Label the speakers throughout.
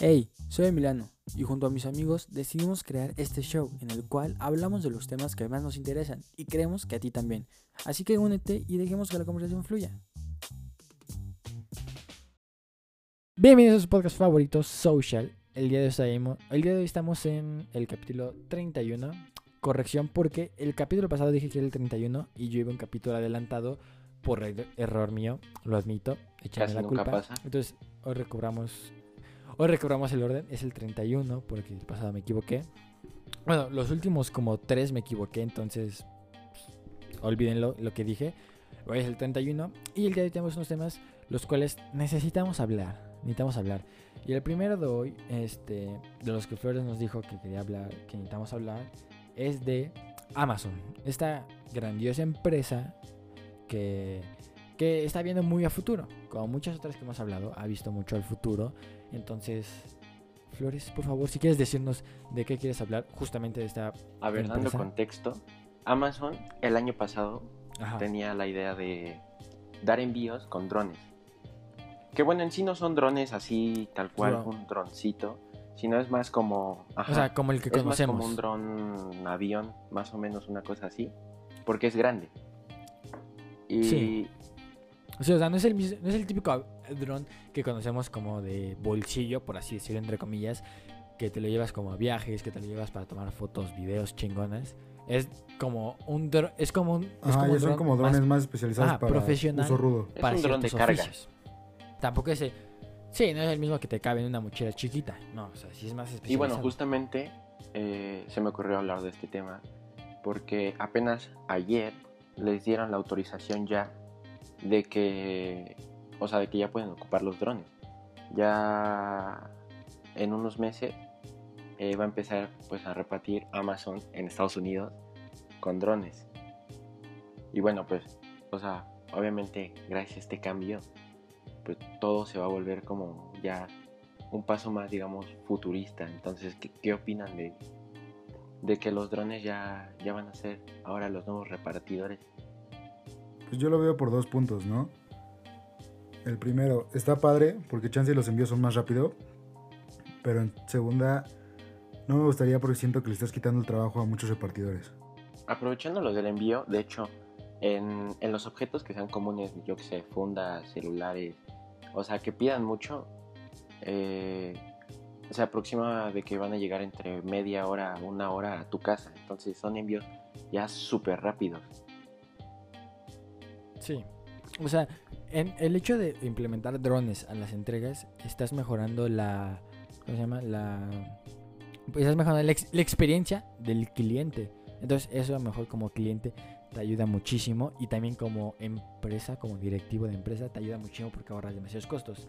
Speaker 1: Hey, soy Emiliano y junto a mis amigos decidimos crear este show en el cual hablamos de los temas que más nos interesan y creemos que a ti también. Así que únete y dejemos que la conversación fluya. Bienvenidos a su podcast favorito, Social. El día, de hoy estamos, el día de hoy estamos en el capítulo 31. Corrección porque el capítulo pasado dije que era el 31 y yo iba un capítulo adelantado por er- error mío, lo admito, echarme la culpa.
Speaker 2: pasa.
Speaker 1: Entonces, hoy recobramos Hoy recobramos el orden, es el 31 porque el pasado me equivoqué. Bueno, los últimos como tres me equivoqué, entonces pues, olvídenlo lo que dije. Hoy es el 31 y el día de hoy tenemos unos temas los cuales necesitamos hablar, necesitamos hablar. Y el primero de hoy, este, de los que Flores nos dijo que quería hablar, que necesitamos hablar, es de Amazon, esta grandiosa empresa que, que está viendo muy a futuro. Como muchas otras que hemos hablado, ha visto mucho al futuro. Entonces, Flores, por favor, si quieres decirnos de qué quieres hablar, justamente de esta...
Speaker 2: A ver, dando contexto, Amazon el año pasado
Speaker 1: Ajá.
Speaker 2: tenía la idea de dar envíos con drones. Que bueno, en sí no son drones así, tal cual, un droncito, sino es más como... ajá,
Speaker 1: O sea, como el que
Speaker 2: es más como un dron avión, más o menos una cosa así, porque es grande. Y
Speaker 1: Sí. O sea, o sea, no es el, no es el típico dron que conocemos como de bolsillo, por así decirlo, entre comillas, que te lo llevas como a viajes, que te lo llevas para tomar fotos, videos chingonas. Es como un dron, es como un, es como
Speaker 3: ya
Speaker 1: un
Speaker 3: son como drones
Speaker 1: más
Speaker 3: más, especializados
Speaker 1: ah,
Speaker 3: para
Speaker 1: profesional.
Speaker 3: uso rudo.
Speaker 2: es
Speaker 1: para
Speaker 2: un dron de
Speaker 1: ciertos
Speaker 2: carga.
Speaker 1: oficios. Tampoco ese, sí, no es el mismo que te cabe en una mochila chiquita, no, o sea, sí es más especializado.
Speaker 2: Y bueno, justamente eh, se me ocurrió hablar de este tema porque apenas ayer les dieron la autorización ya de que, o sea, de que ya pueden ocupar los drones. Ya en unos meses eh, va a empezar pues a repartir Amazon en Estados Unidos con drones. Y bueno, pues, o sea, obviamente gracias a este cambio, pues todo se va a volver como ya un paso más, digamos, futurista. Entonces, ¿qué, qué opinan de, de que los drones ya, ya van a ser ahora los nuevos repartidores?
Speaker 3: Pues yo lo veo por dos puntos, ¿no? El primero, está padre porque chance los envíos son más rápido. Pero en segunda, no me gustaría porque siento que le estás quitando el trabajo a muchos repartidores.
Speaker 2: Aprovechando lo del envío, de hecho, en, en los objetos que sean comunes, yo que sé, fundas, celulares, o sea, que pidan mucho, eh, se aproxima de que van a llegar entre media hora una hora a tu casa. Entonces son envíos ya súper rápidos.
Speaker 1: Sí. O sea, en el hecho de implementar drones a las entregas, estás mejorando la. ¿Cómo se llama? La. Pues estás mejorando la, ex- la experiencia del cliente. Entonces, eso a lo mejor como cliente te ayuda muchísimo. Y también como empresa, como directivo de empresa, te ayuda muchísimo porque ahorras demasiados costos.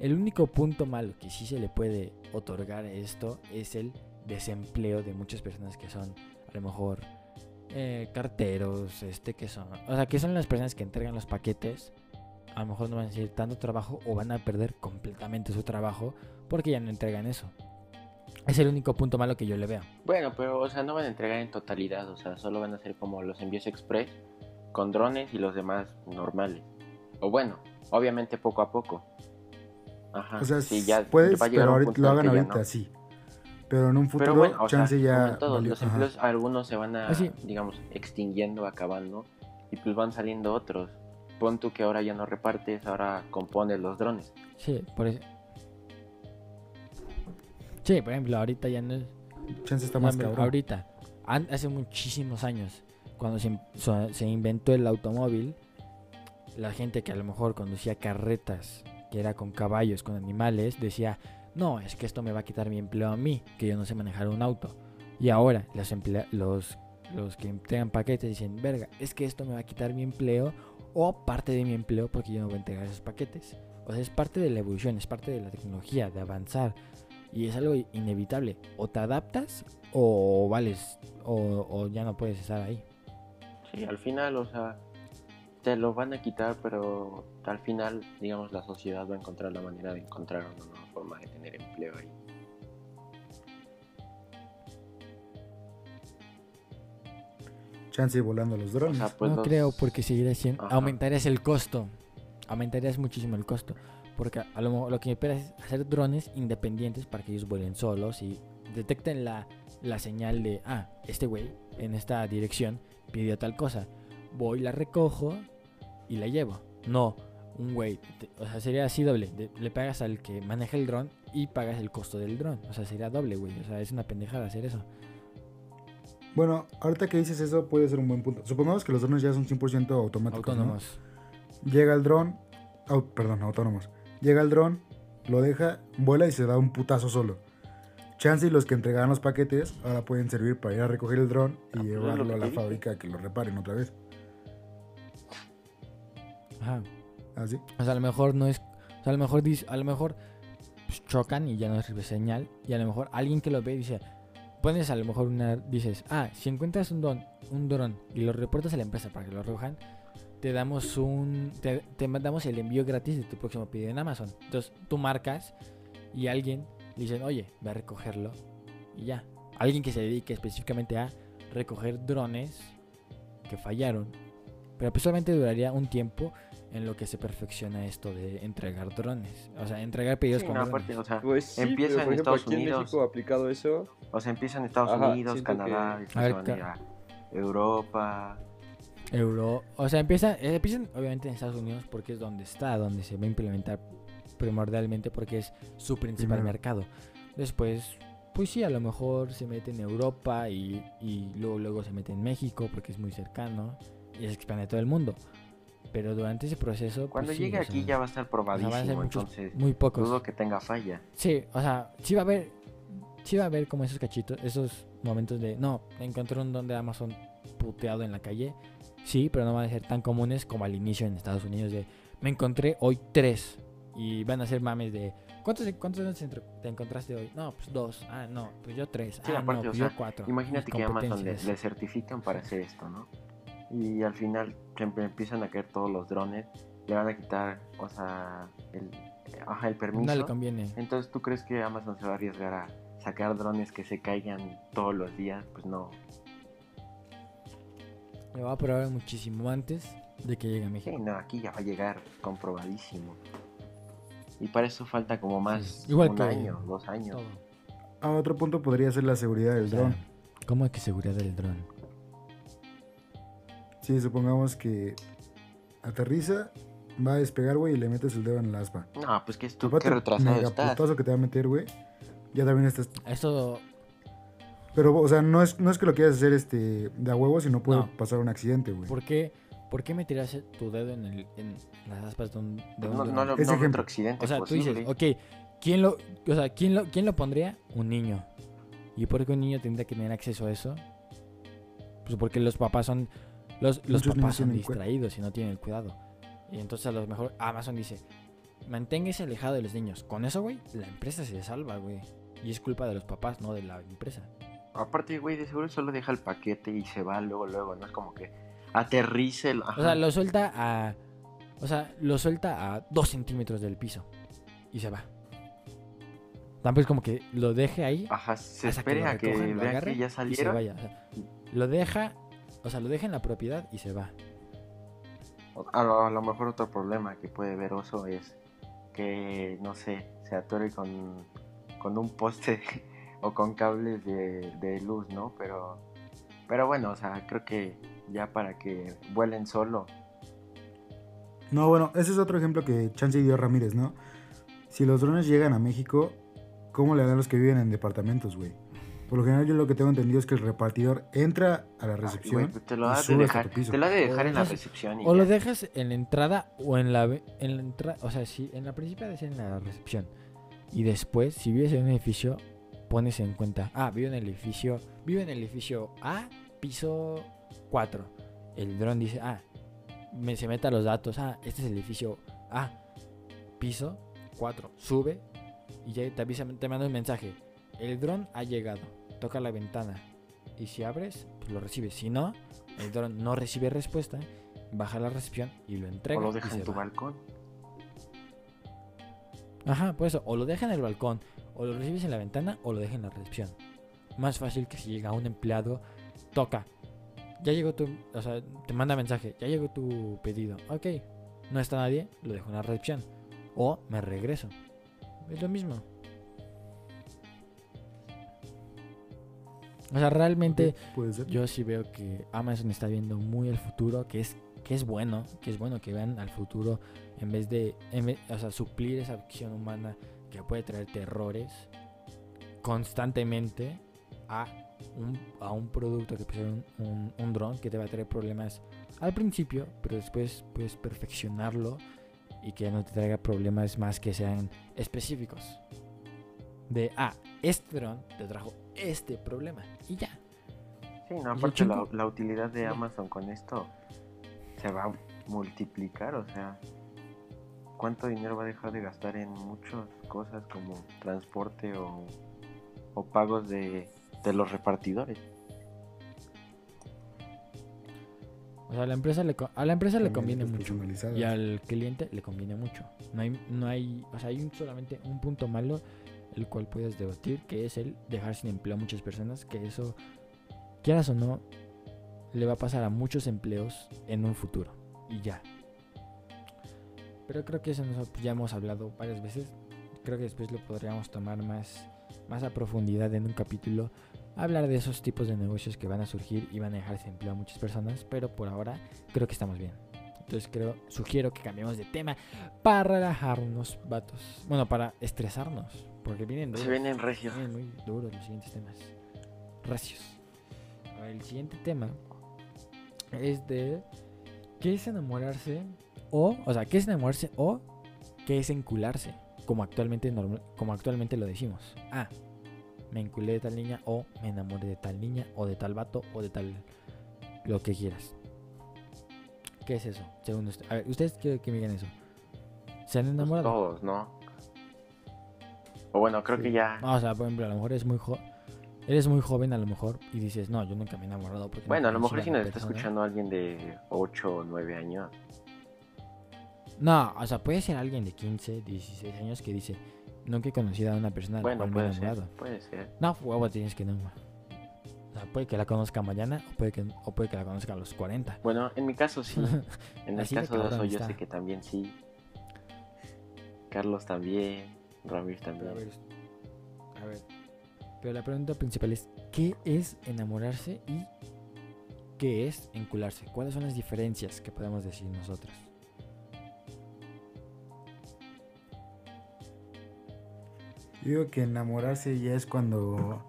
Speaker 1: El único punto malo que sí se le puede otorgar esto es el desempleo de muchas personas que son a lo mejor eh, carteros, este que son, o sea, que son las personas que entregan los paquetes, a lo mejor no van a seguir tanto trabajo o van a perder completamente su trabajo porque ya no entregan eso. Es el único punto malo que yo le veo.
Speaker 2: Bueno, pero, o sea, no van a entregar en totalidad, o sea, solo van a ser como los envíos express con drones y los demás normales. O bueno, obviamente poco a poco. Ajá.
Speaker 3: O sea,
Speaker 2: sí, ya
Speaker 3: puedes, pero ahorita, lo hagan ahorita,
Speaker 2: no.
Speaker 3: sí. Pero en un futuro,
Speaker 2: Pero bueno, o sea,
Speaker 3: chance ya. valió-
Speaker 2: los
Speaker 3: ajá.
Speaker 2: empleos, algunos se van a,
Speaker 1: Ah, sí.
Speaker 2: digamos, extinguiendo, acabando, y pues van saliendo otros. Pon tú que ahora ya no repartes, ahora compones los drones.
Speaker 1: Sí, por eso. Sí, por ejemplo, ahorita ya no es,
Speaker 3: Chance está
Speaker 1: No,
Speaker 3: más cabrón.
Speaker 1: Ahorita, hace muchísimos años, cuando se, se inventó el automóvil, la gente que a lo mejor conducía carretas, que era con caballos, con animales, decía, no, es que esto me va a quitar mi empleo a mí, que yo no sé manejar un auto. Y ahora los, los, los que entregan paquetes dicen, verga, es que esto me va a quitar mi empleo o parte de mi empleo porque yo no voy a entregar esos paquetes. O sea, es parte de la evolución, es parte de la tecnología, de avanzar. Y es algo inevitable. O te adaptas o vales o, ya no puedes estar ahí.
Speaker 2: Sí, al final, o sea, te lo van a quitar, pero al final, digamos, la sociedad va a encontrar la manera de encontrar nueva forma de tener empleo ahí.
Speaker 3: Chance volando los
Speaker 2: O
Speaker 3: drones.
Speaker 2: sea, pues
Speaker 1: no
Speaker 2: los-
Speaker 1: creo porque seguiría siendo
Speaker 2: Ajá.
Speaker 1: aumentarías el costo. Aumentarías muchísimo el costo. Porque a lo, mo- lo que me espera es hacer drones independientes para que ellos vuelen solos y detecten la, la señal de, ah, este güey en esta dirección pidió tal cosa. Voy, la recojo y la llevo. No, un güey, o sea, sería así doble. de- le pagas al que maneja el dron y pagas el costo del dron. O sea, sería doble, güey. O sea, es una pendejada hacer eso.
Speaker 3: Bueno, ahorita que dices eso puede ser un buen punto. Supongamos que los drones ya son 100% automáticos. ¿no?
Speaker 1: Autónomos.
Speaker 3: Llega el dron, perdón, autónomos. Llega el dron, lo deja, vuela y se da un putazo solo. Chance y los que entregaban los paquetes ahora pueden servir para ir a recoger el dron y
Speaker 2: Ah, pues es lo
Speaker 3: llevarlo a la fábrica a que lo reparen otra vez.
Speaker 1: Ajá.
Speaker 3: ¿Así?
Speaker 1: O sea, a lo mejor no es. O sea, a lo mejor a lo mejor pues, chocan y ya no recibe señal. Y a lo mejor alguien que lo ve dice. Pones a lo mejor una. Dices, ah, si encuentras un don, un dron y lo reportas a la empresa para que lo recojan, te damos un. Te, te mandamos el envío gratis de tu próximo pedido en Amazon. Entonces tú marcas y alguien le dicen, oye, ve a recogerlo. Y ya. Alguien que se dedique específicamente a recoger drones que fallaron. Pero pues solamente duraría un tiempo en lo que se perfecciona esto de entregar drones. O sea, entregar pedidos
Speaker 2: Sí,
Speaker 1: con
Speaker 2: no,
Speaker 1: drones.
Speaker 2: aparte, o sea,
Speaker 4: Pues sí,
Speaker 2: Empieza
Speaker 4: pero,
Speaker 2: en
Speaker 4: ejemplo,
Speaker 2: Estados
Speaker 4: aquí en
Speaker 2: Unidos.
Speaker 4: México aplicado eso,
Speaker 2: o sea, empieza en Estados
Speaker 4: Ajá,
Speaker 2: Unidos, Canadá,
Speaker 4: que-
Speaker 1: ver,
Speaker 2: Europa.
Speaker 1: Euro. O sea, empieza, eh, empiezan obviamente en Estados Unidos porque es donde está, donde se va a implementar primordialmente porque es su principal
Speaker 3: Primero.
Speaker 1: mercado. Después, pues sí, a lo mejor se mete en Europa y, y luego, luego se mete en México porque es muy cercano y se expande a todo el mundo. Pero durante ese proceso... pues
Speaker 2: Cuando
Speaker 1: sí,
Speaker 2: llegue
Speaker 1: o
Speaker 2: aquí
Speaker 1: sea,
Speaker 2: ya va a estar
Speaker 1: o sea,
Speaker 2: probadísimo,
Speaker 1: a ser muchos,
Speaker 2: entonces
Speaker 1: muy pocos.
Speaker 2: dudo que tenga falla.
Speaker 1: Sí, o sea, sí va a haber, sí va a haber como esos cachitos, esos momentos de, no, encontré un don de Amazon puteado en la calle. Sí, pero no van a ser tan comunes como al inicio en Estados Unidos de, me encontré hoy tres. Y van a ser mames de, ¿cuántos, cuántos te encontraste hoy? No, pues dos. Ah, no, pues yo tres.
Speaker 2: Sí,
Speaker 1: ah,
Speaker 2: aparte,
Speaker 1: no,
Speaker 2: o
Speaker 1: pues
Speaker 2: sea,
Speaker 1: yo cuatro.
Speaker 2: Imagínate que Amazon le, le certifican para hacer esto, ¿no? Y al final siempre empiezan a caer todos los drones, le van a quitar, o sea, el, ajá, el permiso.
Speaker 1: No le conviene.
Speaker 2: Entonces, ¿tú crees que Amazon se va a arriesgar a sacar drones que se caigan todos los días? Pues no.
Speaker 1: Lo va a probar muchísimo antes de que llegue a
Speaker 2: Sí,
Speaker 1: México.
Speaker 2: no, aquí ya va a llegar comprobadísimo. Y para eso falta como más
Speaker 1: Sí, igual
Speaker 2: un
Speaker 1: que
Speaker 2: año, dos años.
Speaker 1: Todo.
Speaker 3: A otro punto podría ser la seguridad del
Speaker 1: O sea,
Speaker 3: dron.
Speaker 1: ¿Cómo es que seguridad del dron?
Speaker 3: Sí, supongamos que aterriza, va a despegar, güey, y le metes el dedo en la aspa.
Speaker 2: No, pues que es tú,
Speaker 3: Aparte,
Speaker 2: qué retrasado estás.
Speaker 3: putazo que te va a meter, güey. Ya también estás.
Speaker 1: Esto
Speaker 3: Pero, o sea, no es, no es que lo quieras hacer este de a huevo, sino puede
Speaker 1: No.
Speaker 3: pasar un accidente, güey.
Speaker 1: ¿Por qué, ¿Por qué meterías tu dedo en, el, en las aspas de un, de
Speaker 2: Pues
Speaker 1: un
Speaker 2: no, no, no, no
Speaker 3: ejemplo.
Speaker 2: otro accidente
Speaker 1: O sea, tú
Speaker 2: posible.
Speaker 1: dices, ok, ¿quién lo, o sea, ¿quién lo, ¿quién lo pondría? Un niño. ¿Y por qué un niño tendría que tener acceso a eso? Pues porque los papás son, los, los papás son distraídos y no tienen el cuidado. Y entonces a lo mejor Amazon dice, manténgase alejado de los niños. Con eso, güey, la empresa se salva, güey. Y es culpa de los papás, no de la empresa.
Speaker 2: Aparte, güey, de seguro solo deja el paquete y se va luego, luego. No es como que aterrice. el-
Speaker 1: O sea, lo suelta a. O sea, lo suelta a dos centímetros del piso. Y se va. Tampoco es como que lo deje ahí.
Speaker 2: Ajá, se
Speaker 1: hasta
Speaker 2: espere
Speaker 1: lo
Speaker 2: a que
Speaker 1: lo
Speaker 2: que ya
Speaker 1: Y se vaya. O sea, lo deja. O sea, lo deja en la propiedad y se va.
Speaker 2: A lo, a lo mejor otro problema que puede ver Oso es que, no sé, se atore con, con un poste o con cables de, de luz, ¿no? Pero, pero bueno, o sea, creo que ya para que vuelen solo.
Speaker 3: No, bueno, ese es otro ejemplo que Chance dio Ramírez, ¿no? Si los drones llegan a México, ¿cómo le harán los que viven en departamentos, güey? Por lo general yo lo que tengo entendido es que el repartidor entra a la
Speaker 2: Ay,
Speaker 3: recepción
Speaker 2: güey, pues te lo
Speaker 3: y
Speaker 2: has de dejar, te lo has de dejar
Speaker 1: O
Speaker 2: en la recepción y
Speaker 1: O lo dejas en la entrada o en la, en la entrada. O sea, sí, en la principal es en la recepción. Y después, si vives en un edificio, pones en cuenta. Ah, vivo en el edificio. Vivo en el edificio A, piso 4. El dron dice, ah, me, se meta los datos. Ah, este es el edificio A, piso 4. Sube y ya te avisa, te manda un mensaje. El dron ha llegado. Toca la ventana. Y si abres, pues lo recibes. Si no, el dron no recibe respuesta. Baja la recepción y lo entrega.
Speaker 2: O lo deja en tu
Speaker 1: va.
Speaker 2: balcón.
Speaker 1: Ajá, por eso, o lo deja en el balcón, o lo recibes en la ventana, o lo deja en la recepción. Más fácil que si llega un empleado, toca. Ya llegó tu, o sea, te manda mensaje, ya llegó tu pedido. Ok, no está nadie, lo dejo en la recepción. o me regreso. Es lo mismo. O sea, realmente
Speaker 3: Puede ser.
Speaker 1: yo sí veo que Amazon está viendo muy el futuro, que es que es bueno, que es bueno que vean al futuro en vez de en vez- o sea, suplir esa acción humana que puede traer terrores constantemente a un, a un producto que puede ser un, un, un dron que te va a traer problemas al principio, pero después puedes perfeccionarlo y que no te traiga problemas más que sean específicos. De, ah, este dron te trajo este problema y ya.
Speaker 2: Sí, no, aparte la, la utilidad de. Amazon con esto se va a multiplicar, o sea, ¿cuánto dinero va a dejar de gastar en muchas cosas como transporte o, o pagos de, de los repartidores?
Speaker 1: O sea, a la empresa le, co- a la empresa le conviene mucho. Y al cliente le conviene mucho. No hay, no hay, o sea, hay un- solamente un punto malo el cual puedes debatir, que es el dejar sin empleo a muchas personas, que eso, quieras o no, le va a pasar a muchos empleos en un futuro. Y ya. Pero creo que eso nos- ya hemos hablado varias veces. Creo que después lo podríamos tomar más, más a profundidad en un capítulo. Hablar de esos tipos de negocios que van a surgir y van a dejar sin empleo a muchas personas. Pero por ahora creo que estamos bien. Entonces creo, sugiero que cambiemos de tema para relajarnos, vatos. Bueno, para estresarnos. Porque vienen duros.
Speaker 2: Se vienen.
Speaker 1: Vienen muy duros los siguientes temas. Recios. El siguiente tema es de qué es enamorarse o, o sea, qué es enamorarse o qué es encularse, como actualmente normal, como actualmente lo decimos. Ah, me enculé de tal niña o me enamoré de tal niña o de tal vato o de tal lo que quieras. ¿Qué es eso? Según usted. A ver, ustedes que me digan eso. ¿Se han
Speaker 2: Pues
Speaker 1: enamorado?
Speaker 2: todos, ¿no? O bueno, creo
Speaker 3: Sí.
Speaker 2: que ya...
Speaker 1: No, o sea, por ejemplo, a lo mejor eres muy jo- eres muy joven a lo mejor y dices, no, yo nunca me he enamorado porque no
Speaker 2: Bueno, a lo mejor si nos está
Speaker 1: persona".
Speaker 2: escuchando alguien de 8 o 9 años.
Speaker 1: No, o sea, puede ser alguien de 15, 16 años que dice, nunca he conocido a una persona a la
Speaker 2: Bueno,
Speaker 1: cual me he
Speaker 2: puede ser,
Speaker 1: enamorado.
Speaker 2: puede ser.
Speaker 1: No, huevo, tienes que enamorar. Sea, puede que la conozca mañana o puede que, o puede que la conozca a los 40.
Speaker 2: Bueno, en mi caso sí. En el
Speaker 1: de
Speaker 2: caso de Oso yo sé que también sí. Carlos también. Ramírez
Speaker 1: a
Speaker 2: también.
Speaker 1: ver, a ver, pero la pregunta principal es, ¿qué es enamorarse y qué es encularse? ¿Cuáles son las diferencias que podemos decir nosotros?
Speaker 3: Digo que enamorarse ya es cuando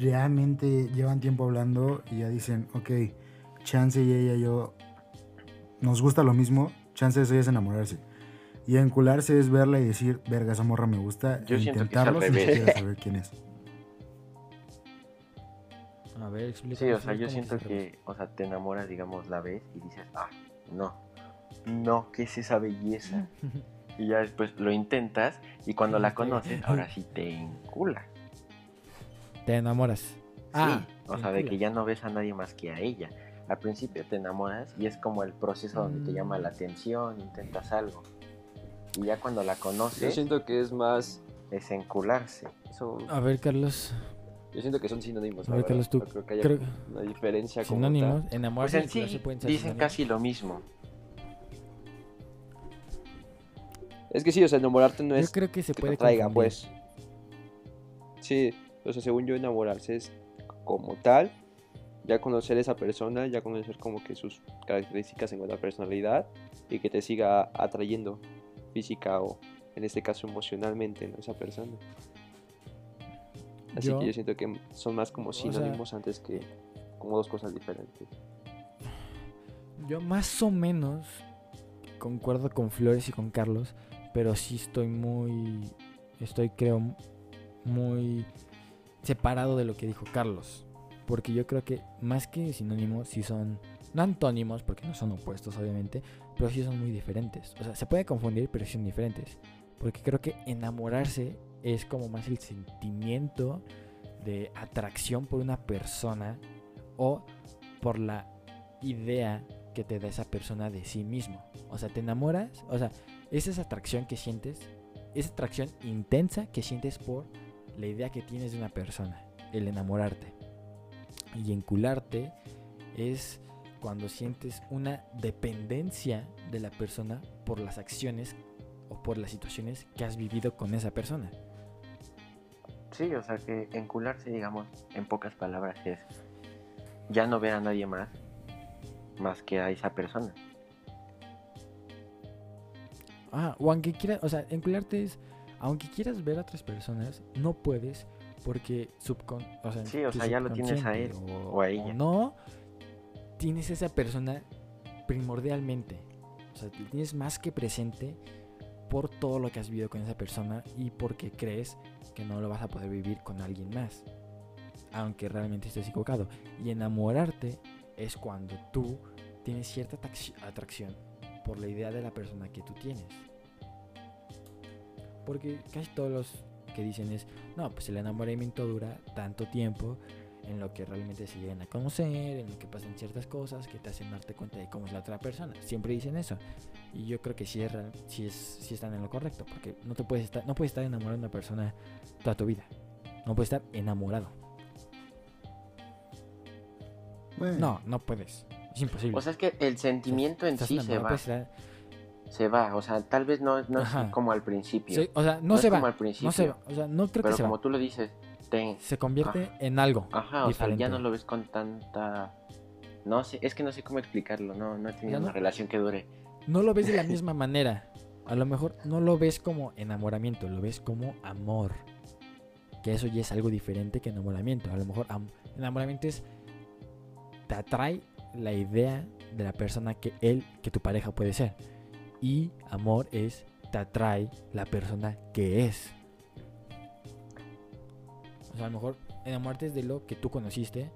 Speaker 3: realmente llevan tiempo hablando y ya dicen, ok, chance y ella y yo nos gusta lo mismo, chance eso ya es enamorarse. Y encularse es verla y decir, verga, esa morra me gusta,
Speaker 2: Yo
Speaker 3: e
Speaker 2: siento que es al
Speaker 3: intentarlo sin
Speaker 2: revés.
Speaker 3: siquiera saber quién es.
Speaker 1: A ver, explícanos.
Speaker 2: Sí, o sea, yo
Speaker 1: ¿cómo
Speaker 2: siento que, o sea, te enamoras, digamos, la ves y dices, ah, no, no, ¿qué es esa belleza? Y ya después lo intentas y cuando la conoces, ahora sí te enculas.
Speaker 1: Te enamoras.
Speaker 2: Sí,
Speaker 1: Ah,
Speaker 2: o
Speaker 1: te
Speaker 2: sea, de que ya no ves a nadie más que a ella. Al principio te enamoras y es como el proceso donde te llama la
Speaker 1: Mm.
Speaker 2: atención, intentas algo. Y ya cuando la
Speaker 4: Yo
Speaker 2: conoces,
Speaker 4: siento que es más.
Speaker 2: es encularse.
Speaker 4: Son,
Speaker 1: A ver, Carlos.
Speaker 4: yo siento que son sinónimos.
Speaker 1: A ver. Carlos, tú
Speaker 4: No creo que haya
Speaker 1: creo-
Speaker 4: una diferencia como
Speaker 1: Sinónimos.
Speaker 4: tal.
Speaker 1: Enamorarse
Speaker 2: Pues en sí
Speaker 1: encularse pueden ser
Speaker 2: dicen
Speaker 1: sinónimos.
Speaker 2: casi lo mismo.
Speaker 4: Es que sí, o sea, enamorarte no
Speaker 1: Yo
Speaker 4: es
Speaker 1: creo que se
Speaker 4: que
Speaker 1: puede
Speaker 4: te
Speaker 1: confundir.
Speaker 4: pues. Sí, sea, según yo, enamorarse es como tal. Ya conocer a esa persona, ya conocer como que sus características en cuanto a personalidad y que te siga atrayendo física o en este caso emocionalmente ¿no? esa persona. Así
Speaker 1: Yo-
Speaker 4: que yo siento que son más como
Speaker 1: sea-
Speaker 4: sinónimos antes que como dos cosas diferentes.
Speaker 1: Yo más o menos concuerdo con Flores y con Carlos, pero sí estoy muy, estoy creo muy separado de lo que dijo Carlos, porque yo creo que más que sinónimos sí son, no antónimos, porque no son opuestos obviamente, pero sí son muy diferentes. O sea, se puede confundir, pero sí son diferentes, porque creo que enamorarse es como más el sentimiento de atracción por una persona o por la idea que te da esa persona de sí mismo. O sea, te enamoras, o sea, es esa atracción que sientes, esa atracción intensa que sientes por la idea que tienes de una persona, el enamorarte. Y encularte es cuando sientes una dependencia de la persona por las acciones o por las situaciones que has vivido con esa persona.
Speaker 2: Sí, o sea que encularse, digamos, en pocas palabras es ya no ver a nadie más más que a esa persona.
Speaker 1: Ah, o aunque quieras, o sea, encularte es, aunque quieras ver a otras personas, no puedes porque subcon, o sea,
Speaker 2: Sí, o sea, ya lo tienes a él o a ella.
Speaker 1: no, tienes esa persona primordialmente. O sea, lo tienes más que presente por todo lo que has vivido con esa persona y porque crees que no lo vas a poder vivir con alguien más. Aunque realmente estés equivocado. Y enamorarte es cuando tú tienes cierta atrac- atracción por la idea de la persona que tú tienes. Porque casi todos los que dicen es, no, pues el enamoramiento dura tanto tiempo en lo que realmente se llegan a conocer, en lo que pasan ciertas cosas que te hacen darte cuenta de cómo es la otra persona. Siempre dicen eso. Y yo creo que sí, es, real- sí, es, sí están en lo correcto, porque no, te puedes estar, no puedes estar enamorado de una persona toda tu vida. No puedes estar enamorado.
Speaker 3: Bueno,
Speaker 1: No, no puedes. Es imposible.
Speaker 2: O sea, es que el sentimiento en
Speaker 1: Estás
Speaker 2: sí se va,
Speaker 1: estar-
Speaker 2: se va, o sea, tal vez no, no es como al principio,
Speaker 1: o sea, no,
Speaker 2: No
Speaker 1: se
Speaker 2: es
Speaker 1: va.
Speaker 2: como al principio.
Speaker 1: No se va. O sea, no creo
Speaker 2: pero
Speaker 1: que se
Speaker 2: como
Speaker 1: va.
Speaker 2: tú lo dices, te,
Speaker 1: Se convierte en algo.
Speaker 2: ajá, o sea, ya no lo ves con tanta, no sé, es que no sé cómo explicarlo, no, no he tenido
Speaker 1: no-
Speaker 2: una relación que dure.
Speaker 1: No lo ves de la misma manera. A lo mejor no lo ves como enamoramiento, lo ves como amor. Que eso ya es algo diferente que enamoramiento. A lo mejor am- enamoramiento es te atrae la idea de la persona que él, que tu pareja puede ser. Y amor es te atrae la persona que es. O sea, a lo mejor enamorarte es de lo que tú conociste.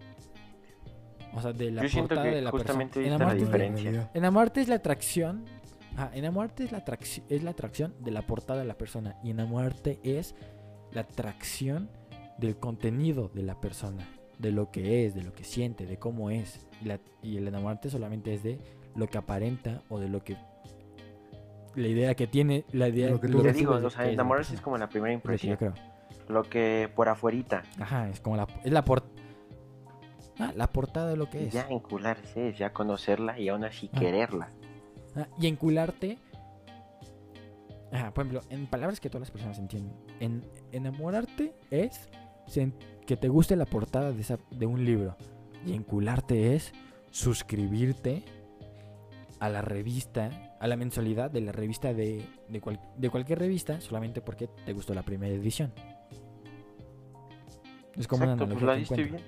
Speaker 1: O sea, de la
Speaker 2: Yo
Speaker 1: portada
Speaker 2: que
Speaker 1: de la persona.
Speaker 2: justamente la
Speaker 1: Enamorarte-
Speaker 3: no,
Speaker 2: diferencia.
Speaker 1: Enamorarte es la atracción. Ajá, enamorarte es la, atracción, es la atracción de la portada de la persona. Y enamorarte es la atracción del contenido de la persona. De lo que es, de lo que siente, de cómo es. Y, la- y el enamorarte solamente es de lo que aparenta o de lo que. La idea que tiene. La idea
Speaker 3: Lo que tú
Speaker 2: Te digo, o sea, enamorarse es como la primera
Speaker 1: Es lo que
Speaker 2: impresión, lo que por afuerita,
Speaker 1: Ajá, es como la. Es la por- Ah, la portada de lo que
Speaker 2: y
Speaker 1: es.
Speaker 2: ya encularse es ya conocerla y aún así
Speaker 1: Ah.
Speaker 2: quererla.
Speaker 1: Ah, y encularte. Ajá, por ejemplo, en palabras que todas las personas entienden. En, enamorarte es que te guste la portada de, esa, de un libro. Y encularte es suscribirte a la revista, a la mensualidad de la revista de, de, cual- de cualquier revista, solamente porque te gustó la primera edición. Es como
Speaker 2: Exacto,
Speaker 1: una
Speaker 2: pues
Speaker 1: analogía
Speaker 2: la
Speaker 1: que
Speaker 2: bien.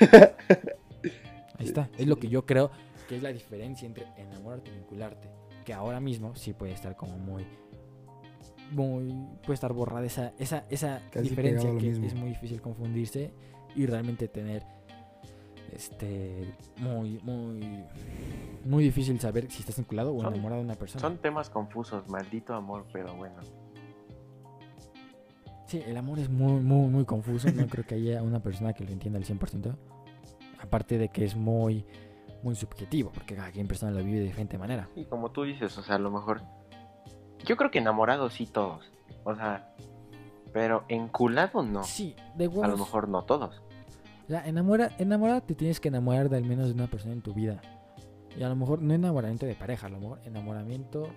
Speaker 1: Ahí está. Es lo que yo creo que es la diferencia entre enamorarte y vincularte. Que ahora mismo sí puede estar como muy. Muy. Puede estar borrada esa, esa, esa
Speaker 3: Casi
Speaker 1: diferencia que
Speaker 3: mismo.
Speaker 1: es muy difícil confundirse y realmente tener. Este. Muy, muy. Muy difícil saber si estás vinculado o
Speaker 2: Son-
Speaker 1: enamorado de una persona.
Speaker 2: Son temas confusos, maldito amor, pero bueno.
Speaker 1: Sí, el amor es muy, muy, muy confuso. No creo que haya una persona que lo entienda al 100%. Aparte de que es muy, muy subjetivo, porque cada quien persona lo vive de diferente manera.
Speaker 2: Y como tú dices, o sea, a lo mejor. Yo creo que enamorados sí todos. O sea, pero enculado no.
Speaker 1: Sí, de
Speaker 2: A lo
Speaker 1: huevos.
Speaker 2: mejor no todos.
Speaker 1: O sea, enamora, enamorada te tienes que enamorar de al menos de una persona en tu vida. Y a lo mejor no enamoramiento de pareja, a lo mejor enamoramiento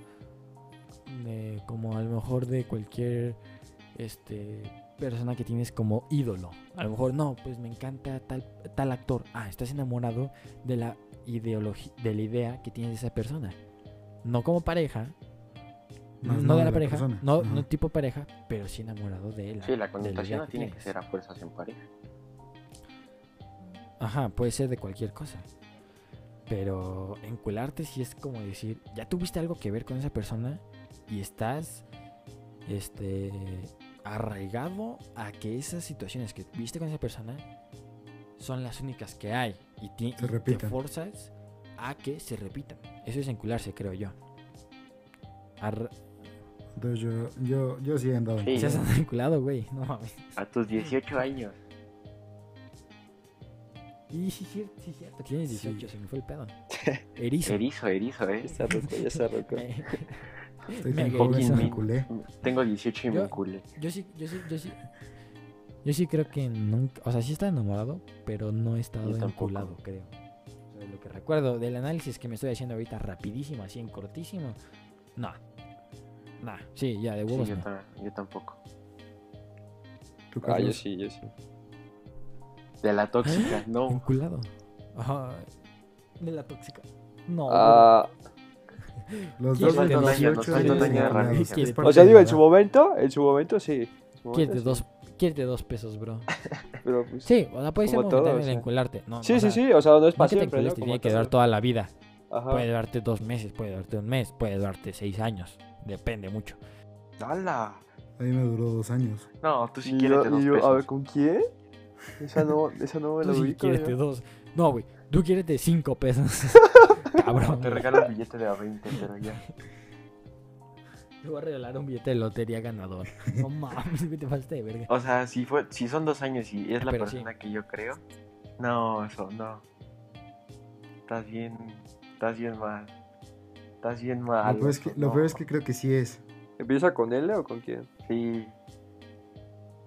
Speaker 1: de como a lo mejor de cualquier este persona que tienes como ídolo. A lo mejor no, pues me encanta tal tal actor. Ah, estás enamorado de la ideología de la idea que tienes de esa persona. No como pareja,
Speaker 3: Más
Speaker 1: no,
Speaker 3: no
Speaker 1: de
Speaker 3: de
Speaker 1: la
Speaker 3: la
Speaker 1: pareja,
Speaker 3: persona.
Speaker 1: no,
Speaker 3: Ajá.
Speaker 1: no tipo pareja, pero sí enamorado de él.
Speaker 2: Sí, la connotación no tiene que ser a fuerzas en pareja.
Speaker 1: Ajá, puede ser de cualquier cosa. Pero encularte sí es como decir, ya tuviste algo que ver con esa persona y estás este arraigado a que esas situaciones que viste con esa persona son las únicas que hay y,
Speaker 3: Se
Speaker 1: y te forzas a que se repitan. Eso es encularse, creo yo.
Speaker 3: Entonces yo, yo, yo sí he andado
Speaker 2: Sí.
Speaker 1: ¿Se has enculado, güey? No mames.
Speaker 2: A tus 18 años.
Speaker 1: Y sí, sí, sí, cierto, tienes
Speaker 3: Sí.
Speaker 1: 18, se me fue el pedo. Erizo.
Speaker 2: Erizo, erizo,
Speaker 4: Ya
Speaker 2: ¿eh?
Speaker 4: está ya está roco.
Speaker 1: Me-
Speaker 3: Estoy
Speaker 1: me
Speaker 3: tan joven,
Speaker 1: erizo.
Speaker 3: me culé.
Speaker 2: Tengo 18 y
Speaker 1: Yo-
Speaker 2: me culé.
Speaker 1: Yo sí, yo sí, yo sí. Yo sí creo que nunca, o sea, sí estado enamorado, pero no he estado enculado, creo. O sea, lo que recuerdo, del análisis que me estoy haciendo ahorita rapidísimo, así en cortísimo, no. Nah, sí, ya, de
Speaker 2: Sí,
Speaker 1: huevos
Speaker 2: yo,
Speaker 1: no.
Speaker 2: yo tampoco.
Speaker 3: ¿Tú,
Speaker 4: Ah, yo sí, yo sí.
Speaker 2: De la tóxica, no.
Speaker 1: Vinculado. Ajá. De la tóxica. No.
Speaker 4: Ah,
Speaker 3: Los
Speaker 1: ¿Quién
Speaker 3: dos
Speaker 1: te
Speaker 3: de
Speaker 1: daña?
Speaker 3: 18
Speaker 1: Nos
Speaker 3: años
Speaker 1: falta dañar
Speaker 3: vinculados,
Speaker 1: rápido.
Speaker 3: es
Speaker 1: O
Speaker 4: sea,
Speaker 3: de
Speaker 4: digo, en su momento, en su momento sí. Momento,
Speaker 1: Quírate
Speaker 4: sí.
Speaker 1: dos, quírate dos pesos, bro.
Speaker 4: Pero pues,
Speaker 1: Sí, o sea, puede ser
Speaker 4: Como todo,
Speaker 1: momentáneo
Speaker 4: o sea.
Speaker 1: de vincularte. No,
Speaker 4: sí,
Speaker 1: o
Speaker 4: sí,
Speaker 1: sea,
Speaker 4: sí, o sea, no es para
Speaker 1: te
Speaker 4: siempre,
Speaker 1: te tiene que durar toda la vida.
Speaker 4: Ajá.
Speaker 1: Puede darte dos meses, puede darte un mes, puede darte seis años. Depende mucho.
Speaker 2: ¡Hala!
Speaker 3: A mí me duró dos años.
Speaker 2: No, tú sí quieres
Speaker 4: yo-
Speaker 2: de
Speaker 4: y
Speaker 2: dos
Speaker 4: yo,
Speaker 2: pesos.
Speaker 4: a ver, ¿con quién? Esa no, esa no me
Speaker 1: Tú
Speaker 4: la
Speaker 1: sí
Speaker 4: ubico.
Speaker 1: quieres
Speaker 4: yo.
Speaker 1: de dos. No, güey. Tú quieres de cinco pesos. Cabrón.
Speaker 2: Te regalo un billete de a 20, pero ya.
Speaker 1: Te voy a regalar un billete de lotería ganador. No mames, güey, te falta de verga.
Speaker 2: O sea, si, fue, si son dos años y es la
Speaker 1: Pero sí.
Speaker 2: persona que yo creo, no, eso, no. Estás bien, estás bien mal. Estás bien mal.
Speaker 3: Lo peor, es que, lo
Speaker 2: no.
Speaker 3: peor es que creo que sí es.
Speaker 4: ¿Empieza con L o con quién?
Speaker 2: Sí.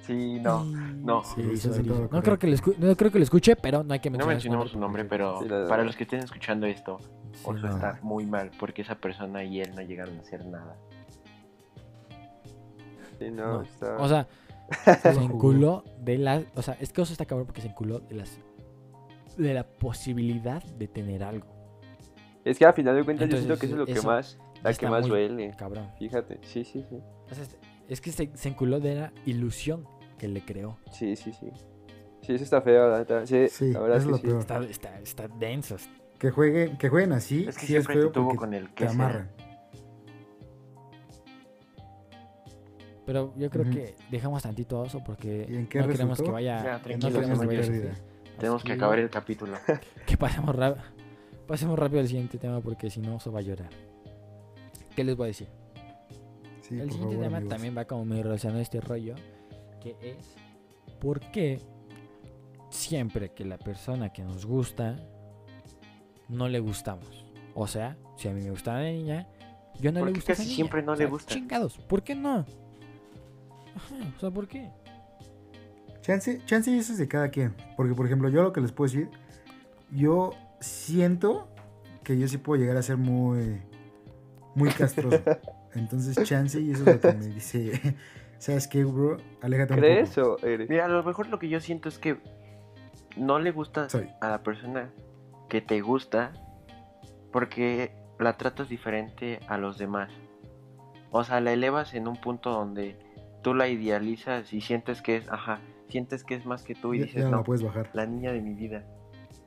Speaker 2: Sí, no. no.
Speaker 1: Sí,
Speaker 3: Sí,
Speaker 1: sí. No creo, que lo escu- no creo que lo escuche, pero no hay que
Speaker 2: No
Speaker 1: mencionar
Speaker 2: mencionamos su nombre, pero para los que estén escuchando esto,
Speaker 1: Sí,
Speaker 2: Oso
Speaker 1: no.
Speaker 2: está muy mal porque esa persona y él no llegaron a hacer nada.
Speaker 4: Sí, no,
Speaker 1: No.
Speaker 4: está...
Speaker 1: O sea, se enculó de la... O sea, es que Oso está cabrón porque se enculó de las... De la posibilidad de tener algo.
Speaker 4: Es que al final de cuentas yo siento
Speaker 1: Entonces,
Speaker 4: que eso es lo que más, la que más duele.
Speaker 1: Cabrón.
Speaker 4: Fíjate, sí, sí, sí.
Speaker 1: O sea, es- es que se, se enculó de la ilusión que le creó.
Speaker 4: Sí, sí, sí. Sí, eso está feo, la neta. Sí,
Speaker 3: Sí,
Speaker 4: la verdad
Speaker 3: eso
Speaker 4: es
Speaker 3: es
Speaker 4: que
Speaker 3: lo
Speaker 4: sí.
Speaker 3: peor.
Speaker 1: Está, está, está denso.
Speaker 3: Que jueguen, que jueguen así,
Speaker 2: Es que
Speaker 3: sí es
Speaker 2: siempre te
Speaker 3: feo
Speaker 2: tuvo con el
Speaker 3: te
Speaker 2: que sea.
Speaker 3: amarran.
Speaker 1: Pero yo creo que dejamos tantito a Oso porque
Speaker 3: ¿Y en qué
Speaker 1: no queremos
Speaker 3: resultó?
Speaker 1: que vaya...
Speaker 2: Ya,
Speaker 1: no queremos que vaya.
Speaker 2: Tenemos que acabar el capítulo.
Speaker 1: que pasemos, pasemos rápido al siguiente tema porque si no, Oso va a llorar. ¿Qué les voy a decir?
Speaker 3: Sí,
Speaker 1: el siguiente
Speaker 3: favor,
Speaker 1: tema
Speaker 3: amigos.
Speaker 1: también va como muy relacionado a este rollo, que es por qué siempre que la persona que nos gusta no le gustamos. O sea, si a mí me gusta la niña, yo no le gusta a
Speaker 2: casi
Speaker 1: niña.
Speaker 2: siempre no
Speaker 1: O
Speaker 2: le gusta.
Speaker 1: Chingados, ¿por qué no? Ajá, o sea, ¿por qué?
Speaker 3: Chance, chance y eso es de cada quien. Porque, por ejemplo, yo lo que les puedo decir, yo siento que yo sí puedo llegar a ser muy, muy castroso. Entonces, chance y eso es lo que me dice, ¿sabes qué, bro? Aléjate un
Speaker 4: ¿Crees
Speaker 3: poco.
Speaker 4: o eres?
Speaker 2: Mira, a lo mejor lo que yo siento es que no le gusta
Speaker 3: Soy.
Speaker 2: a la persona que te gusta porque la tratas diferente a los demás. O sea, la elevas en un punto donde tú la idealizas y sientes que es, ajá, sientes que es más que tú y
Speaker 3: Ya,
Speaker 2: dices,
Speaker 3: ya no
Speaker 2: no,
Speaker 3: la puedes bajar.
Speaker 2: la niña de mi vida.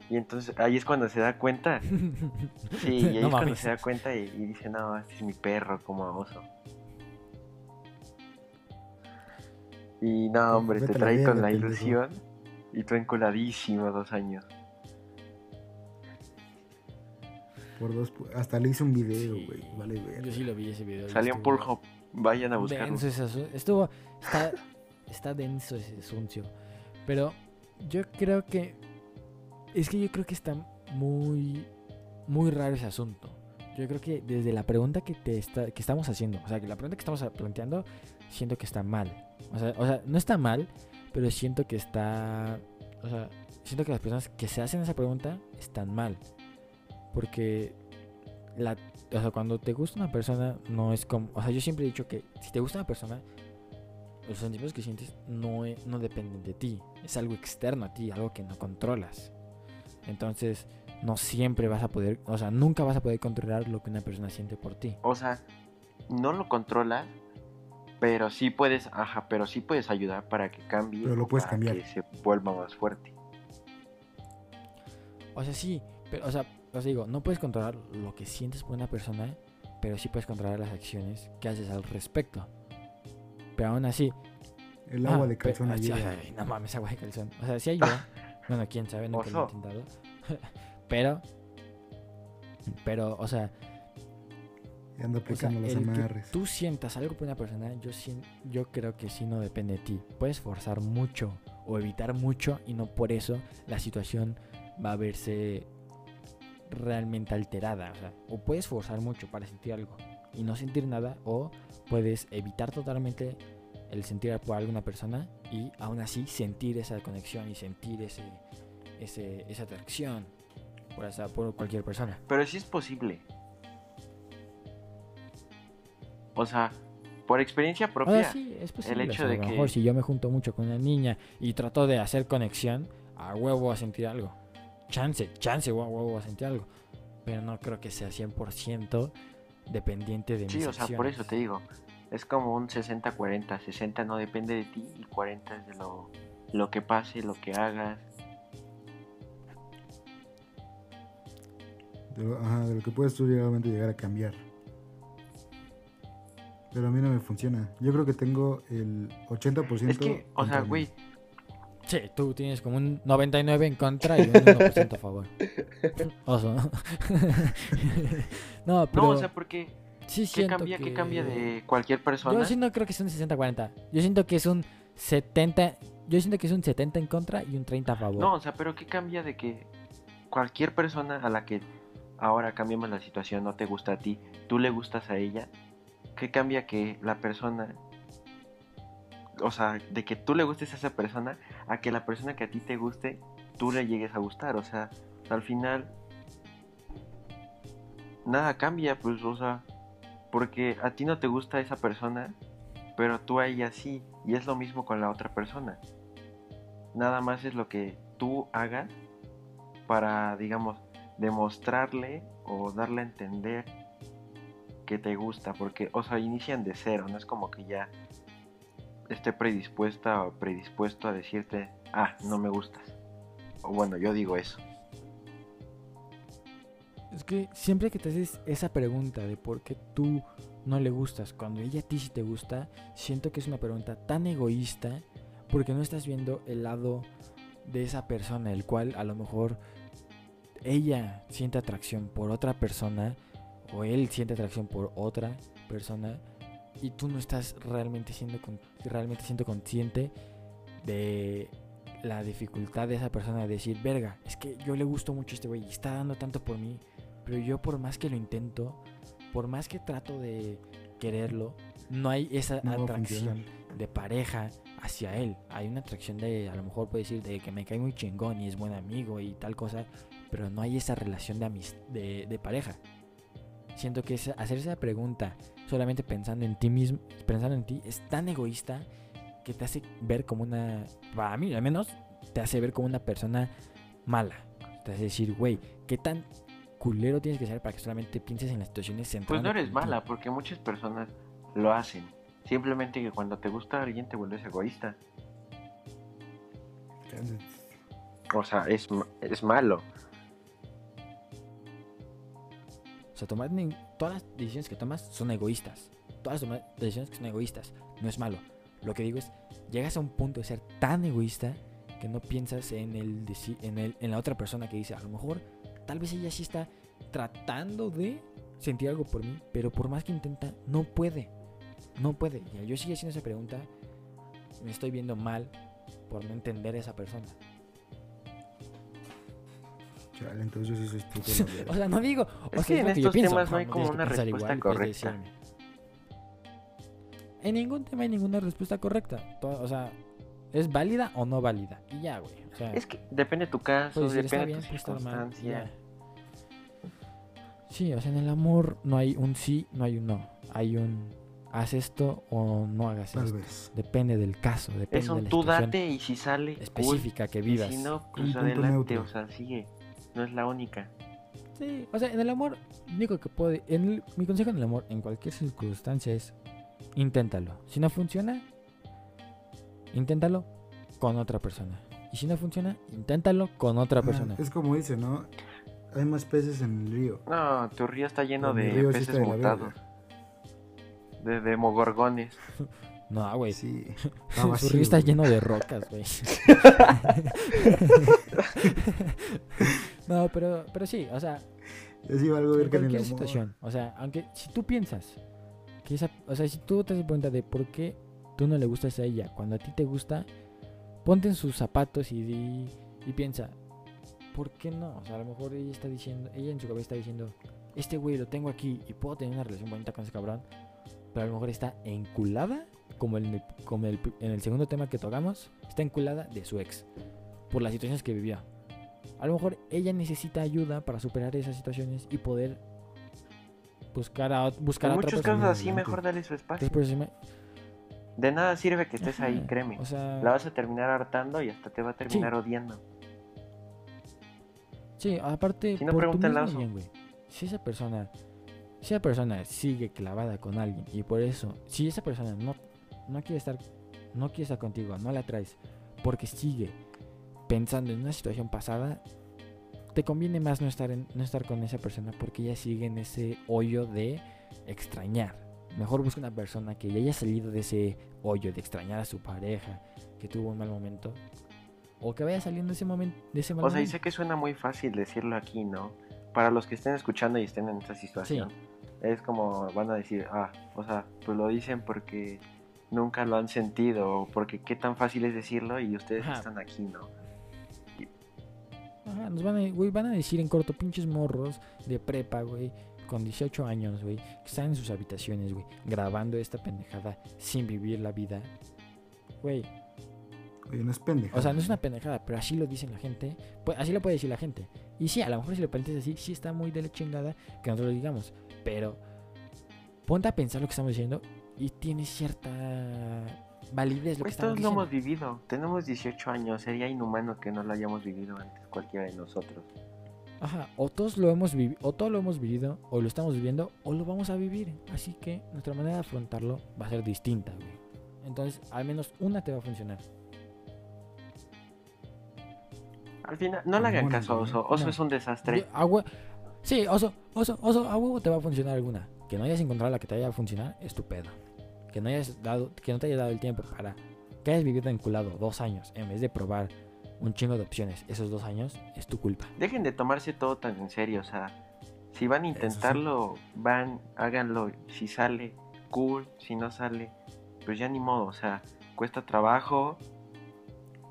Speaker 2: Y entonces ahí es cuando se da cuenta. Sí, y ahí
Speaker 1: No
Speaker 2: es cuando se da cuenta y, y dice, no, este es mi perro como a oso. Y no, hombre,
Speaker 3: Vete
Speaker 2: te
Speaker 3: la
Speaker 2: trae con la ilusión y tú enculadísimo dos años.
Speaker 3: Por dos, hasta le hice un video,
Speaker 1: Sí,
Speaker 3: güey. Vale,
Speaker 1: Yo
Speaker 3: ver.
Speaker 1: sí lo vi ese video.
Speaker 2: Salió en Pornhub, vayan a buscarlo.
Speaker 1: Denso ese Estuvo. Está, está denso ese asunto. Pero yo creo que. Es que yo creo que está muy. Muy raro ese asunto. Yo creo que desde la pregunta que te está, que estamos haciendo, o sea, que la pregunta que estamos planteando, siento que está mal. O sea, o sea, no está mal, pero siento que está. O sea, siento que las personas que se hacen esa pregunta están mal. Porque la, o sea, cuando te gusta una persona, no es como. O sea, yo siempre he dicho que si te gusta una persona, los sentimientos que sientes no, e- no dependen de ti. Es algo externo a ti, algo que no controlas. Entonces, no siempre vas a poder. O sea, nunca vas a poder controlar lo que una persona siente por ti.
Speaker 2: O sea, no lo controlas, pero sí puedes, ajá, pero sí puedes ayudar para que cambie.
Speaker 3: Pero lo puedes
Speaker 2: para
Speaker 3: cambiar.
Speaker 2: Que se vuelva más fuerte.
Speaker 1: O sea, sí, pero, o sea, os digo, no puedes controlar lo que sientes por una persona, pero sí puedes controlar las acciones que haces al respecto. Pero aún así,
Speaker 3: El agua
Speaker 1: Ah,
Speaker 3: de calzón
Speaker 1: pe-
Speaker 3: ayuda.
Speaker 1: ay, no mames, agua de calzón. O sea, sí ayuda. bueno, quién sabe, nunca lo he intentado. pero, pero, o sea,
Speaker 3: Y anda
Speaker 1: o sea,
Speaker 3: aplicando los
Speaker 1: el que tú sientas algo por una persona, yo, yo creo que sí no depende de ti. Puedes forzar mucho o evitar mucho y no por eso la situación va a verse realmente alterada. O, sea, o puedes forzar mucho para sentir algo y no sentir nada o puedes evitar totalmente el sentir por alguna persona y aún así sentir esa conexión y sentir ese, ese, esa atracción. Por, cualquier persona.
Speaker 2: Pero sí es posible. O sea, por experiencia propia.
Speaker 1: sí, es posible.
Speaker 2: hecho
Speaker 1: o sea,
Speaker 2: de
Speaker 1: a lo
Speaker 2: que-
Speaker 1: mejor si yo me junto mucho con una niña y trato de hacer conexión, a huevo a sentir algo. Chance, chance, a huevo a sentir algo. Pero no creo que sea 100% dependiente de
Speaker 2: Sí,
Speaker 1: mis
Speaker 2: o sea, por eso te digo. Es como un 60-40. 60 no depende de ti y 40 es de lo, lo que pase, lo que hagas.
Speaker 3: De lo, ajá, de lo que puedes tú realmente llegar a cambiar. Pero a mí no me funciona. Yo creo que tengo el 80%
Speaker 2: Es que, o sea, güey,
Speaker 1: Sí, tú tienes como un 99 en contra y un 1% a favor. Oso, ¿no? no, pero
Speaker 2: no, o sea, porque
Speaker 1: sí
Speaker 2: ¿qué
Speaker 1: siento
Speaker 2: cambia,
Speaker 1: que...
Speaker 2: qué cambia de cualquier persona?
Speaker 1: Yo sí no creo que sea un 60-40. Yo siento que es un 70... Yo siento que es un 70 en contra y un 30 a favor.
Speaker 2: No, o sea, pero ¿qué cambia de que cualquier persona a la que ahora cambiamos la situación no te gusta a ti, tú le gustas a ella? ¿Qué cambia que la persona, o sea, de que tú le gustes a esa persona a que la persona que a ti te guste, tú le llegues a gustar? O sea, al final nada cambia, pues, o sea, porque a ti no te gusta esa persona, pero tú a ella sí, y es lo mismo con la otra persona nada más es lo que tú hagas para, digamos, demostrarle o darle a entender que te gusta, porque, o sea, inician de cero, no es como que ya esté predispuesta o predispuesto a decirte, ah, no me gustas. O bueno, yo digo eso.
Speaker 1: Es que siempre que te haces esa pregunta de por qué tú no le gustas, cuando ella a ti sí te gusta, siento que es una pregunta tan egoísta porque no estás viendo el lado de esa persona, el cual a lo mejor ella siente atracción por otra persona o él siente atracción por otra persona y tú no estás realmente siendo realmente siendo consciente de la dificultad de esa persona de decir, verga, es que yo le gusto mucho a este güey y está dando tanto por mí, pero yo por más que lo intento, por más que trato de quererlo, no hay esa
Speaker 3: No
Speaker 1: atracción de pareja hacia él. Hay una atracción de, a lo mejor puede decir, de que me cae muy chingón y es buen amigo y tal cosa, pero no hay esa relación de, de, de pareja. Siento que esa- hacer esa pregunta solamente pensando en ti mismo, pensando en ti, es tan egoísta que te hace ver como una, para mí al menos, te hace ver como una persona mala. Te hace decir, güey, ¿qué tan culero tienes que ser para que solamente pienses en las situaciones
Speaker 2: Pues
Speaker 1: centrando
Speaker 2: no eres
Speaker 1: ti?
Speaker 2: mala, porque muchas personas lo hacen. Simplemente que cuando te gusta alguien te vuelves egoísta. O sea, es, es malo.
Speaker 1: O sea, tomar todas las decisiones que tomas son egoístas. Todas las decisiones que son egoístas. No es malo. Lo que digo es, llegas a un punto de ser tan egoísta que no piensas en, el, en, el, en la otra persona que dice, a lo mejor, tal vez ella sí está tratando de sentir algo por mí, pero por más que intenta, no puede. No puede. Y yo sigo haciendo esa pregunta, me estoy viendo mal por no entender a esa persona.
Speaker 3: Chale, entonces yo estúpido. la verga.
Speaker 1: O sea, no digo. o
Speaker 2: Es
Speaker 1: sea,
Speaker 2: que en
Speaker 1: yo
Speaker 2: estos
Speaker 1: pienso,
Speaker 2: temas no hay como
Speaker 1: que
Speaker 2: una respuesta
Speaker 1: igual,
Speaker 2: correcta.
Speaker 1: En ningún tema hay ninguna respuesta correcta. O sea, ¿es válida o no válida? Y ya, güey. O sea,
Speaker 2: Es que depende de tu caso,
Speaker 1: decir,
Speaker 2: depende
Speaker 1: bien,
Speaker 2: de tu
Speaker 1: y
Speaker 2: circunstancia.
Speaker 1: Sí, o sea, en el amor no hay un sí, no hay un no. Hay un haz esto o no hagas
Speaker 3: Tal
Speaker 1: esto.
Speaker 3: vez.
Speaker 1: Depende del caso, depende
Speaker 2: Es
Speaker 1: de
Speaker 2: un
Speaker 1: la
Speaker 2: tú
Speaker 1: situación
Speaker 2: date y si sale, cool.
Speaker 1: específica que
Speaker 2: Y
Speaker 1: vivas.
Speaker 2: si no, pues adelante, o sea, sigue. No es la única.
Speaker 1: Sí, o sea, en el amor, único que puede. En el- mi consejo en el amor, en cualquier circunstancia, es inténtalo. Si no funciona, inténtalo con otra persona. Y si no funciona, inténtalo con otra persona.
Speaker 3: es como dice, ¿no? Hay más peces en el río.
Speaker 2: No, tu río está lleno de peces
Speaker 3: de
Speaker 2: mutados.
Speaker 3: verga.
Speaker 2: De demogorgones.
Speaker 1: No, güey.
Speaker 3: Sí.
Speaker 1: Su
Speaker 3: vacío,
Speaker 1: río está lleno de rocas, güey. no, pero, pero sí, o sea,
Speaker 3: Yo sí valgo ver en
Speaker 1: cualquier situación. O sea, aunque si tú piensas que esa, o sea, si tú te das cuenta de por qué tú no le gustas a ella, cuando a ti te gusta, ponte en sus zapatos y, di- y piensa, ¿por qué no? O sea, a lo mejor ella está diciendo, ella en su cabeza está diciendo, este güey lo tengo aquí y puedo tener una relación bonita con ese cabrón, pero a lo mejor está enculada, como en el, como el- en el segundo tema que tocamos, está enculada de su ex, por las situaciones que vivió. A lo mejor ella necesita ayuda para superar esas situaciones y poder. Buscar a, buscar
Speaker 2: En
Speaker 1: a otra
Speaker 2: muchos
Speaker 1: persona.
Speaker 2: casos así mejor dale su espacio.
Speaker 1: Me-
Speaker 2: De nada sirve que estés ahí, créeme.
Speaker 1: O sea,
Speaker 2: La vas a terminar hartando y hasta te va a terminar odiando.
Speaker 1: Sí, aparte,
Speaker 2: Si no,
Speaker 1: por tu mismo bien. Si esa persona, si esa persona sigue clavada con alguien y por eso, si esa persona no, no quiere estar, no quiere estar contigo, no la traes, porque sigue pensando en una situación pasada, te conviene más no estar en, no estar con esa persona porque ella sigue en ese hoyo de extrañar. Mejor busca una persona que ya haya salido de ese hoyo de extrañar a su pareja, que tuvo un mal momento, o que vaya saliendo de ese momento, de ese mal
Speaker 2: O sea, y
Speaker 1: momento.
Speaker 2: sé que suena muy fácil decirlo aquí, ¿no? Para los que estén escuchando y estén en esta situación. Es como van a decir, ah, o sea, pues lo dicen porque nunca lo han sentido o porque qué tan fácil es decirlo y ustedes
Speaker 1: Ajá.
Speaker 2: están aquí, ¿no?
Speaker 1: Ajá, nos van a, güey, van a decir en corto, pinches morros de prepa, güey, con 18 años, güey, que están en sus habitaciones, güey, grabando esta pendejada sin vivir la vida. Güey,
Speaker 3: Oye, no es pendeja.
Speaker 1: o sea, no es una pendejada, pero así lo dicen la gente. Pues, así lo puede decir la gente. Y sí, a lo mejor si lo planteas así, sí está muy de la chingada que nosotros lo digamos. Pero ponte a pensar lo que estamos diciendo y tiene cierta validez lo que
Speaker 2: Pues todos lo hemos vivido. Tenemos 18 años. Sería inhumano que no lo hayamos vivido antes cualquiera de nosotros.
Speaker 1: Ajá, o todos lo hemos vivido, o todo lo hemos vivido, o lo estamos viviendo, o lo vamos a vivir. Así que nuestra manera de afrontarlo va a ser distinta, güey. Entonces, al menos una te va a funcionar.
Speaker 2: Al final, no le hagan caso a. Oso. Oso
Speaker 1: No.
Speaker 2: es un desastre.
Speaker 1: Yo- a hue- Sí, oso, oso, oso, a huevo te va a funcionar alguna. Que no hayas encontrado la que te vaya a funcionar, es tu pedo. Que no hayas dado, que no te hayas dado el tiempo para que hayas vivido enculado dos años en vez de probar un chingo de opciones esos dos años, es tu culpa.
Speaker 2: Dejen de tomarse todo tan en serio. O sea, si van a
Speaker 3: sí.
Speaker 2: intentarlo, van, háganlo. Si sale, cool. Si no sale, pues ya ni modo. O sea, cuesta trabajo.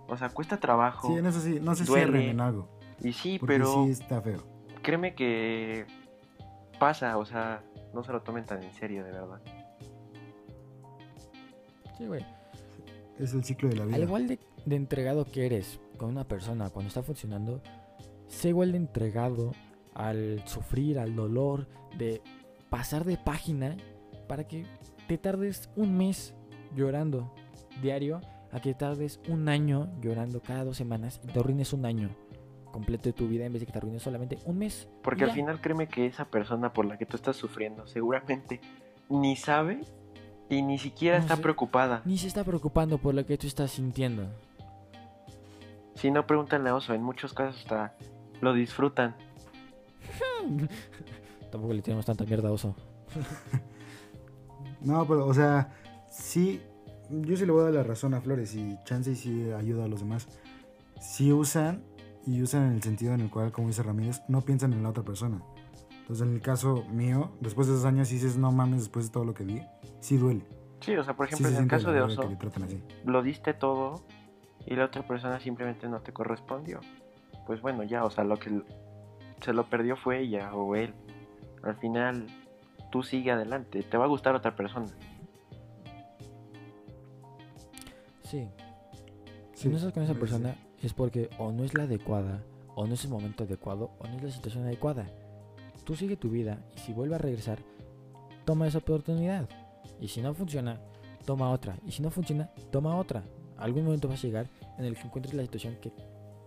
Speaker 2: O sea, cuesta trabajo.
Speaker 3: Sí, en eso sí, no se
Speaker 2: Duele.
Speaker 3: cierren en algo.
Speaker 2: Y sí, pero
Speaker 3: sí está feo.
Speaker 2: créeme que pasa. O sea, no se lo tomen tan en serio, de verdad.
Speaker 1: Sí, güey.
Speaker 3: Es el ciclo de la vida.
Speaker 1: Al igual de, de entregado que eres con una persona cuando está funcionando, sé igual de entregado al sufrir, al dolor, de pasar de página para que te tardes un mes llorando diario, a que tardes un año llorando cada dos semanas y te arruines un año completo de tu vida en vez de que te arruines solamente un mes.
Speaker 2: Porque al final créeme que esa persona por la que tú estás sufriendo seguramente ni sabe y ni siquiera
Speaker 1: No
Speaker 2: está
Speaker 1: sé.
Speaker 2: preocupada.
Speaker 1: Ni se está preocupando por lo que tú estás sintiendo.
Speaker 2: Si no, pregúntale a Oso. En muchos casos hasta lo disfrutan.
Speaker 1: Tampoco le tenemos tanta mierda a oso.
Speaker 3: No, pero, o sea, sí, yo sí le voy a dar la razón a Flores y Chance y sí ayuda a los demás. Sí usan y usan en el sentido en el cual, como dice Ramírez, no piensan en la otra persona. Entonces, en el caso mío, después de esos años, sí dices, no mames, después de todo lo que vi, sí duele.
Speaker 2: Sí, o sea, por
Speaker 3: Sí
Speaker 2: ejemplo,
Speaker 3: se
Speaker 2: en el caso de Oso,
Speaker 3: que le tratan así.
Speaker 2: lo diste todo y la otra persona simplemente no te correspondió. Pues bueno, ya, o sea, lo que se lo perdió fue ella o él. Al final, tú sigue adelante. Te va a gustar otra persona.
Speaker 1: Sí, Si
Speaker 3: Sí,
Speaker 1: no estás con esa
Speaker 3: sí.
Speaker 1: persona es porque o no es la adecuada, o no es el momento adecuado, o no es la situación adecuada. Tú sigue tu vida y si vuelve a regresar, toma esa oportunidad. Y si no funciona, toma otra. Y si no funciona, toma otra. Algún momento vas a llegar en el que encuentres la situación que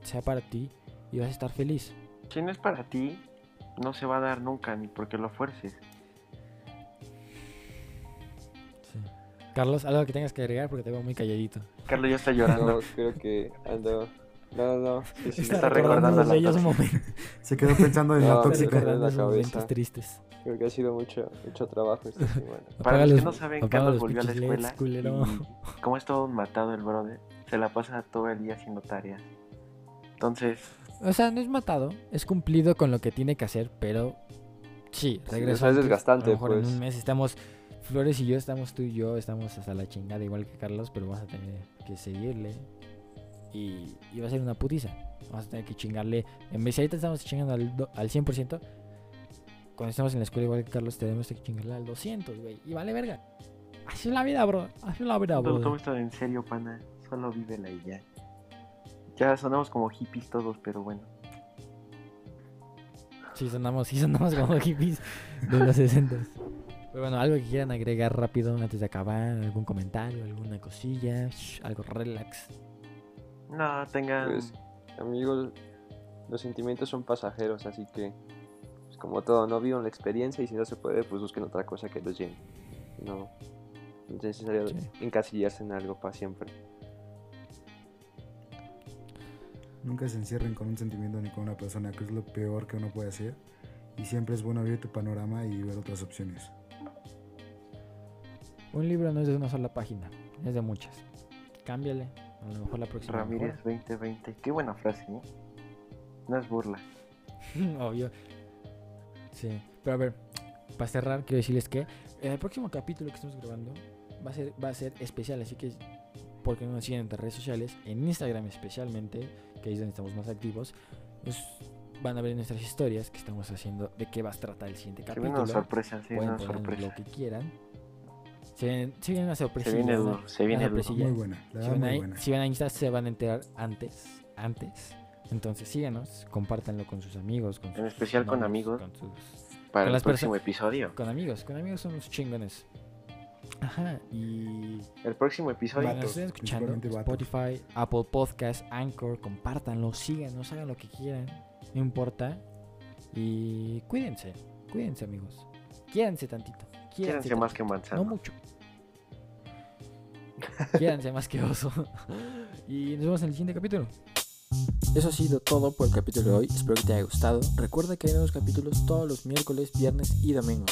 Speaker 1: sea para ti y vas a estar feliz.
Speaker 2: Si no es para ti, no se va a dar nunca, ni porque lo fuerces.
Speaker 1: Sí. Carlos, algo que tengas que agregar porque te veo muy calladito.
Speaker 2: Carlos ya está llorando.
Speaker 4: No, creo que ando. No, no, no. Sí, sí,
Speaker 2: Está recordando
Speaker 1: los
Speaker 2: la
Speaker 1: bellos
Speaker 2: tóxica.
Speaker 1: momentos.
Speaker 3: Se quedó pensando en
Speaker 4: No,
Speaker 3: la
Speaker 4: sí,
Speaker 1: Está
Speaker 3: tóxica.
Speaker 4: sí.
Speaker 1: recordando
Speaker 4: la
Speaker 1: momentos tristes.
Speaker 4: Creo que ha sido mucho, mucho trabajo esta semana.
Speaker 2: Para los que no saben, Carlos
Speaker 1: los
Speaker 2: volvió a la escuela.
Speaker 1: culero.
Speaker 2: Y como es todo un matado el brother, se la pasa todo el día haciendo tareas. Entonces,
Speaker 1: O sea, no es matado, es cumplido con lo que tiene que hacer, pero sí,
Speaker 4: Sí,
Speaker 1: regreso.
Speaker 4: o sea, es desgastante,
Speaker 1: A lo mejor en
Speaker 4: pues.
Speaker 1: un mes estamos, Flores y yo estamos, tú y yo estamos hasta la chingada, igual que Carlos, pero vamos a tener que seguirle. Y, y va a ser una putiza. Vamos a tener que chingarle. En vez de ahorita estamos chingando al, do- al 100%, cuando estamos en la escuela igual que Carlos, tenemos que chingarle al 200, güey. Y vale verga. Así es la vida, bro. Así es la vida,
Speaker 2: no
Speaker 1: bro.
Speaker 2: tomes todo en serio, pana. Solo vívela y ya. Ya sonamos como hippies todos, pero bueno.
Speaker 1: Sí, sonamos, sí sonamos como hippies de los 60. Pero bueno, algo que quieran agregar rápido antes de acabar, algún comentario, alguna cosilla, algo relax.
Speaker 2: No, tengan.
Speaker 4: Pues, amigos, los sentimientos son pasajeros, así que, pues, como todo, no vivan la experiencia y si no se puede, pues busquen otra cosa que los llene. No, no es necesario
Speaker 1: Sí.
Speaker 4: encasillarse en algo para siempre.
Speaker 3: Nunca se encierren con un sentimiento ni con una persona, que es lo peor que uno puede hacer. Y siempre es bueno abrir tu panorama y ver otras opciones.
Speaker 1: Un libro no es de una sola página, es de muchas. Cámbiale, a lo mejor la próxima.
Speaker 2: Ramírez 2020. Qué buena frase, ¿eh? No es burla.
Speaker 1: Obvio. Sí, pero a ver, para cerrar, quiero decirles que en el próximo capítulo que estamos grabando va a ser, va a ser especial, así que porque no nos siguen en nuestras redes sociales, en Instagram especialmente, que ahí es donde estamos más activos, pues van a ver nuestras historias que estamos haciendo de qué va a tratar el siguiente capítulo.
Speaker 2: una sorpresa, sí,
Speaker 1: Pueden
Speaker 2: una sorpresa.
Speaker 1: lo que quieran. Se viene, se viene una sorpresa.
Speaker 2: Se viene duro, se viene duro.
Speaker 3: Muy buena, la
Speaker 1: Si van,
Speaker 3: muy
Speaker 1: a,
Speaker 3: buena.
Speaker 1: si van a Insta se van a enterar antes, antes. Entonces síganos, compártanlo con sus amigos, con
Speaker 2: En
Speaker 1: sus
Speaker 2: especial con amigos.
Speaker 1: con, sus-
Speaker 2: Para
Speaker 1: Con
Speaker 2: el
Speaker 1: las
Speaker 2: próximo episodio.
Speaker 1: con amigos, con amigos son los chingones. Ajá, y
Speaker 2: El próximo episodio.
Speaker 1: bueno, estén escuchando. Spotify, Apple Podcast, Anchor, compártanlo, síganos, hagan lo que quieran, no importa. Y cuídense, cuídense amigos. Quiéranse tantito.
Speaker 2: Quédense más que manzana.
Speaker 1: No mucho. Quédense más que oso. y nos vemos en el siguiente capítulo. Eso ha sido todo por el capítulo de hoy. Espero que te haya gustado. Recuerda que hay nuevos capítulos todos los miércoles, viernes y domingos.